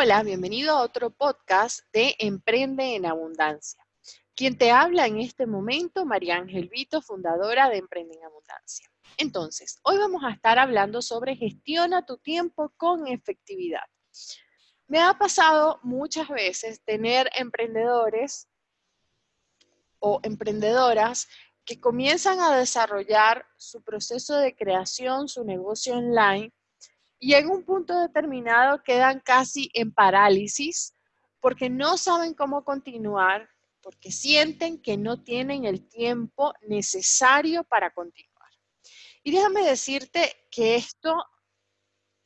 Hola, bienvenido a otro podcast de Emprende en Abundancia. Quien te habla en este momento, María Ángel Vito, fundadora de Emprende en Abundancia. Entonces, hoy vamos a estar hablando sobre gestiona tu tiempo con efectividad. Me ha pasado muchas veces tener emprendedores o emprendedoras que comienzan a desarrollar su proceso de creación, su negocio online y en un punto determinado quedan casi en parálisis porque no saben cómo continuar, porque sienten que no tienen el tiempo necesario para continuar. Y déjame decirte que esto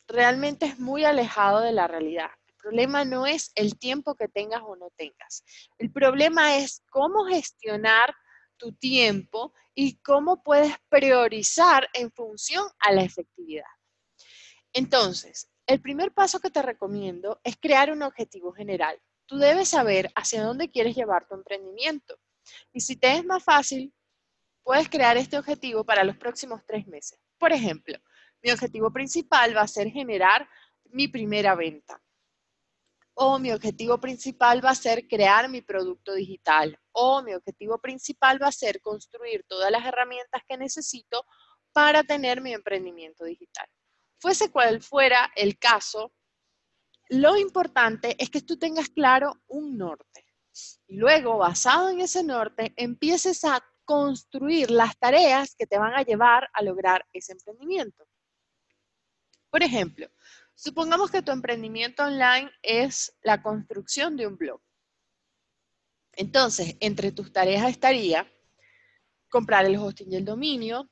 realmente es muy alejado de la realidad. El problema no es el tiempo que tengas o no tengas. El problema es cómo gestionar tu tiempo y cómo puedes priorizar en función a la efectividad. Entonces, el primer paso que te recomiendo es crear un objetivo general. Tú debes saber hacia dónde quieres llevar tu emprendimiento. Y si te es más fácil, puedes crear este objetivo para los próximos tres meses. Por ejemplo, mi objetivo principal va a ser generar mi primera venta. O mi objetivo principal va a ser crear mi producto digital. O mi objetivo principal va a ser construir todas las herramientas que necesito para tener mi emprendimiento digital fuese cual fuera el caso, lo importante es que tú tengas claro un norte. Y luego, basado en ese norte, empieces a construir las tareas que te van a llevar a lograr ese emprendimiento. Por ejemplo, supongamos que tu emprendimiento online es la construcción de un blog. Entonces, entre tus tareas estaría comprar el hosting y el dominio,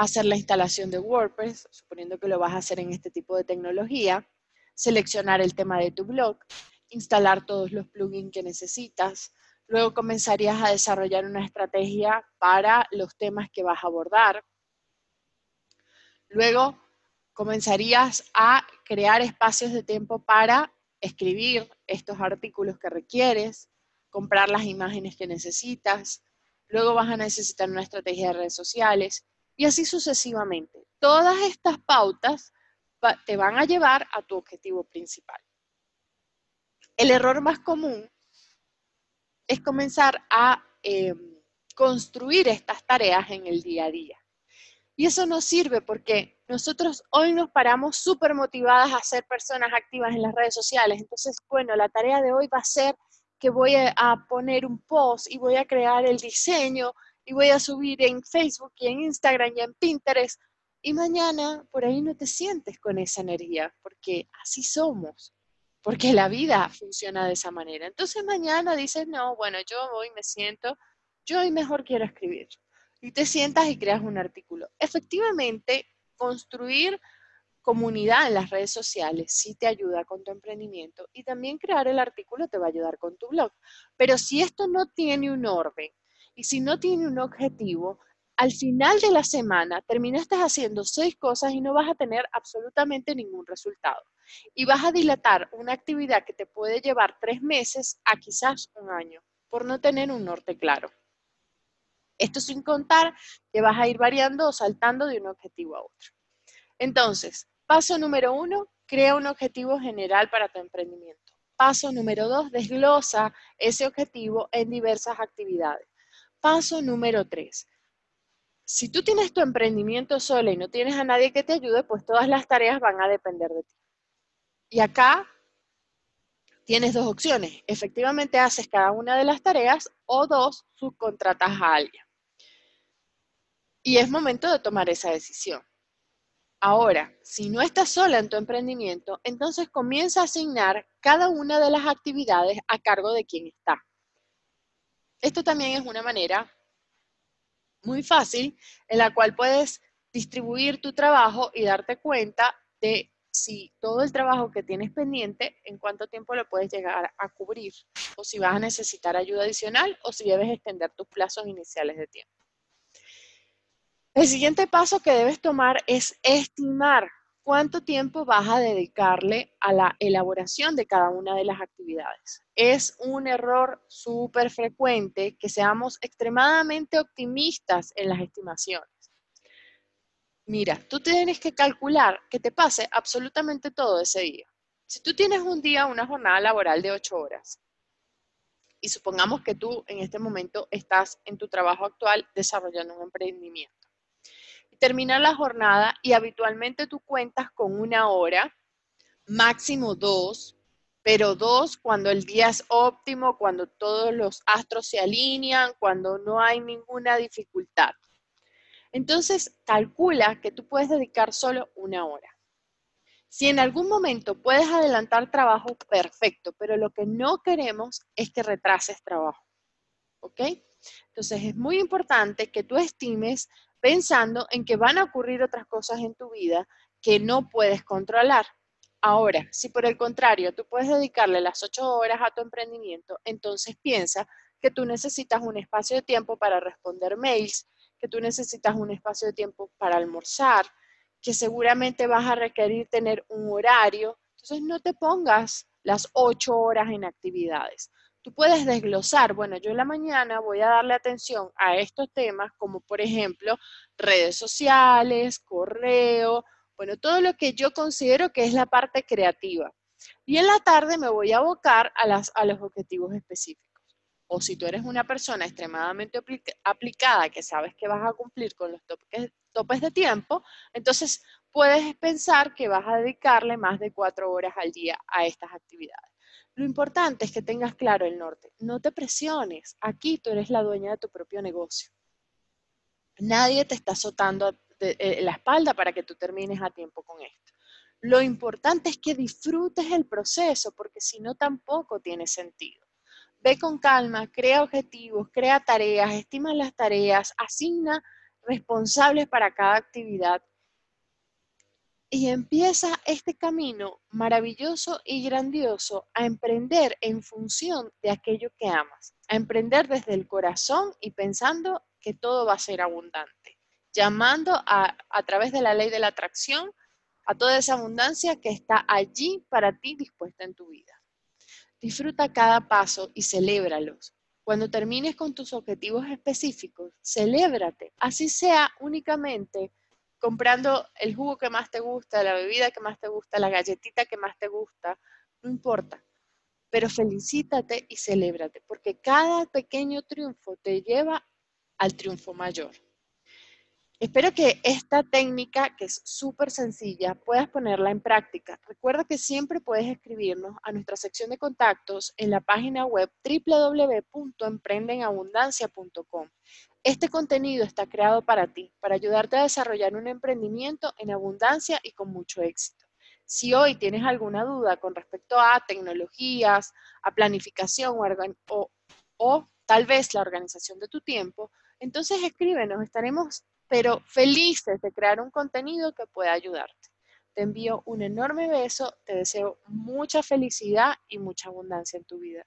hacer la instalación de WordPress, suponiendo que lo vas a hacer en este tipo de tecnología, seleccionar el tema de tu blog, instalar todos los plugins que necesitas, luego comenzarías a desarrollar una estrategia para los temas que vas a abordar, luego comenzarías a crear espacios de tiempo para escribir estos artículos que requieres, comprar las imágenes que necesitas, luego vas a necesitar una estrategia de redes sociales y así sucesivamente. Todas estas pautas te van a llevar a tu objetivo principal. El error más común es comenzar a em, construir estas tareas en el día a día. Y eso nos sirve porque nosotros hoy nos paramos súper motivadas a ser personas activas en las redes sociales. Entonces, bueno, la tarea de hoy va a ser que voy a poner un post y voy a crear el diseño y voy a subir en Facebook y en Instagram y en Pinterest. Y mañana por ahí no te sientes con esa energía, porque así somos, porque la vida funciona de esa manera. Entonces mañana dices, no, bueno, yo hoy me siento, yo hoy mejor quiero escribir. Y te sientas y creas un artículo. Efectivamente, construir comunidad en las redes sociales sí te ayuda con tu emprendimiento y también crear el artículo te va a ayudar con tu blog. Pero si esto no tiene un orden, y si no tiene un objetivo, al final de la semana terminaste haciendo seis cosas y no vas a tener absolutamente ningún resultado. Y vas a dilatar una actividad que te puede llevar tres meses a quizás un año por no tener un norte claro. Esto sin contar que vas a ir variando o saltando de un objetivo a otro. Entonces, paso número uno, crea un objetivo general para tu emprendimiento. Paso número dos, desglosa ese objetivo en diversas actividades. Paso número tres. Si tú tienes tu emprendimiento sola y no tienes a nadie que te ayude, pues todas las tareas van a depender de ti. Y acá tienes dos opciones. Efectivamente haces cada una de las tareas o dos, subcontratas a alguien. Y es momento de tomar esa decisión. Ahora, si no estás sola en tu emprendimiento, entonces comienza a asignar cada una de las actividades a cargo de quien está. Esto también es una manera muy fácil en la cual puedes distribuir tu trabajo y darte cuenta de si todo el trabajo que tienes pendiente, en cuánto tiempo lo puedes llegar a cubrir, o si vas a necesitar ayuda adicional, o si debes extender tus plazos iniciales de tiempo. El siguiente paso que debes tomar es estimar cuánto tiempo vas a dedicarle a la elaboración de cada una de las actividades. Es un error súper frecuente que seamos extremadamente optimistas en las estimaciones. Mira, tú tienes que calcular que te pase absolutamente todo ese día. Si tú tienes un día, una jornada laboral de ocho horas, y supongamos que tú en este momento estás en tu trabajo actual desarrollando un emprendimiento. Termina la jornada y habitualmente tú cuentas con una hora, máximo dos, pero dos cuando el día es óptimo, cuando todos los astros se alinean, cuando no hay ninguna dificultad. Entonces, calcula que tú puedes dedicar solo una hora. Si en algún momento puedes adelantar trabajo, perfecto, pero lo que no queremos es que retrases trabajo. ¿Ok? Entonces es muy importante que tú estimes pensando en que van a ocurrir otras cosas en tu vida que no puedes controlar. Ahora, si por el contrario tú puedes dedicarle las ocho horas a tu emprendimiento, entonces piensa que tú necesitas un espacio de tiempo para responder mails, que tú necesitas un espacio de tiempo para almorzar, que seguramente vas a requerir tener un horario. Entonces no te pongas las ocho horas en actividades. Tú puedes desglosar, bueno, yo en la mañana voy a darle atención a estos temas como por ejemplo redes sociales, correo, bueno, todo lo que yo considero que es la parte creativa. Y en la tarde me voy a abocar a, los objetivos específicos. O si tú eres una persona extremadamente aplicada que sabes que vas a cumplir con los toques, topes de tiempo, entonces puedes pensar que vas a dedicarle más de cuatro horas al día a estas actividades. Lo importante es que tengas claro el norte. No te presiones. Aquí tú eres la dueña de tu propio negocio. Nadie te está azotando eh, la espalda para que tú termines a tiempo con esto. Lo importante es que disfrutes el proceso, porque si no tampoco tiene sentido. Ve con calma, crea objetivos, crea tareas, estima las tareas, asigna responsables para cada actividad. Y empieza este camino maravilloso y grandioso a emprender en función de aquello que amas, a emprender desde el corazón y pensando que todo va a ser abundante, llamando a, través de la ley de la atracción a toda esa abundancia que está allí para ti dispuesta en tu vida. Disfruta cada paso y celébralos, cuando termines con tus objetivos específicos, celébrate, así sea únicamente comprando el jugo que más te gusta, la bebida que más te gusta, la galletita que más te gusta, no importa. Pero felicítate y celébrate, porque cada pequeño triunfo te lleva al triunfo mayor. Espero que esta técnica, que es súper sencilla, puedas ponerla en práctica. Recuerda que siempre puedes escribirnos a nuestra sección de contactos en la página web www.emprendenabundancia.com. Este contenido está creado para ti, para ayudarte a desarrollar un emprendimiento en abundancia y con mucho éxito. Si hoy tienes alguna duda con respecto a tecnologías, a planificación o, tal vez la organización de tu tiempo, entonces escríbenos, estaremos pero felices de crear un contenido que pueda ayudarte. Te envío un enorme beso, te deseo mucha felicidad y mucha abundancia en tu vida.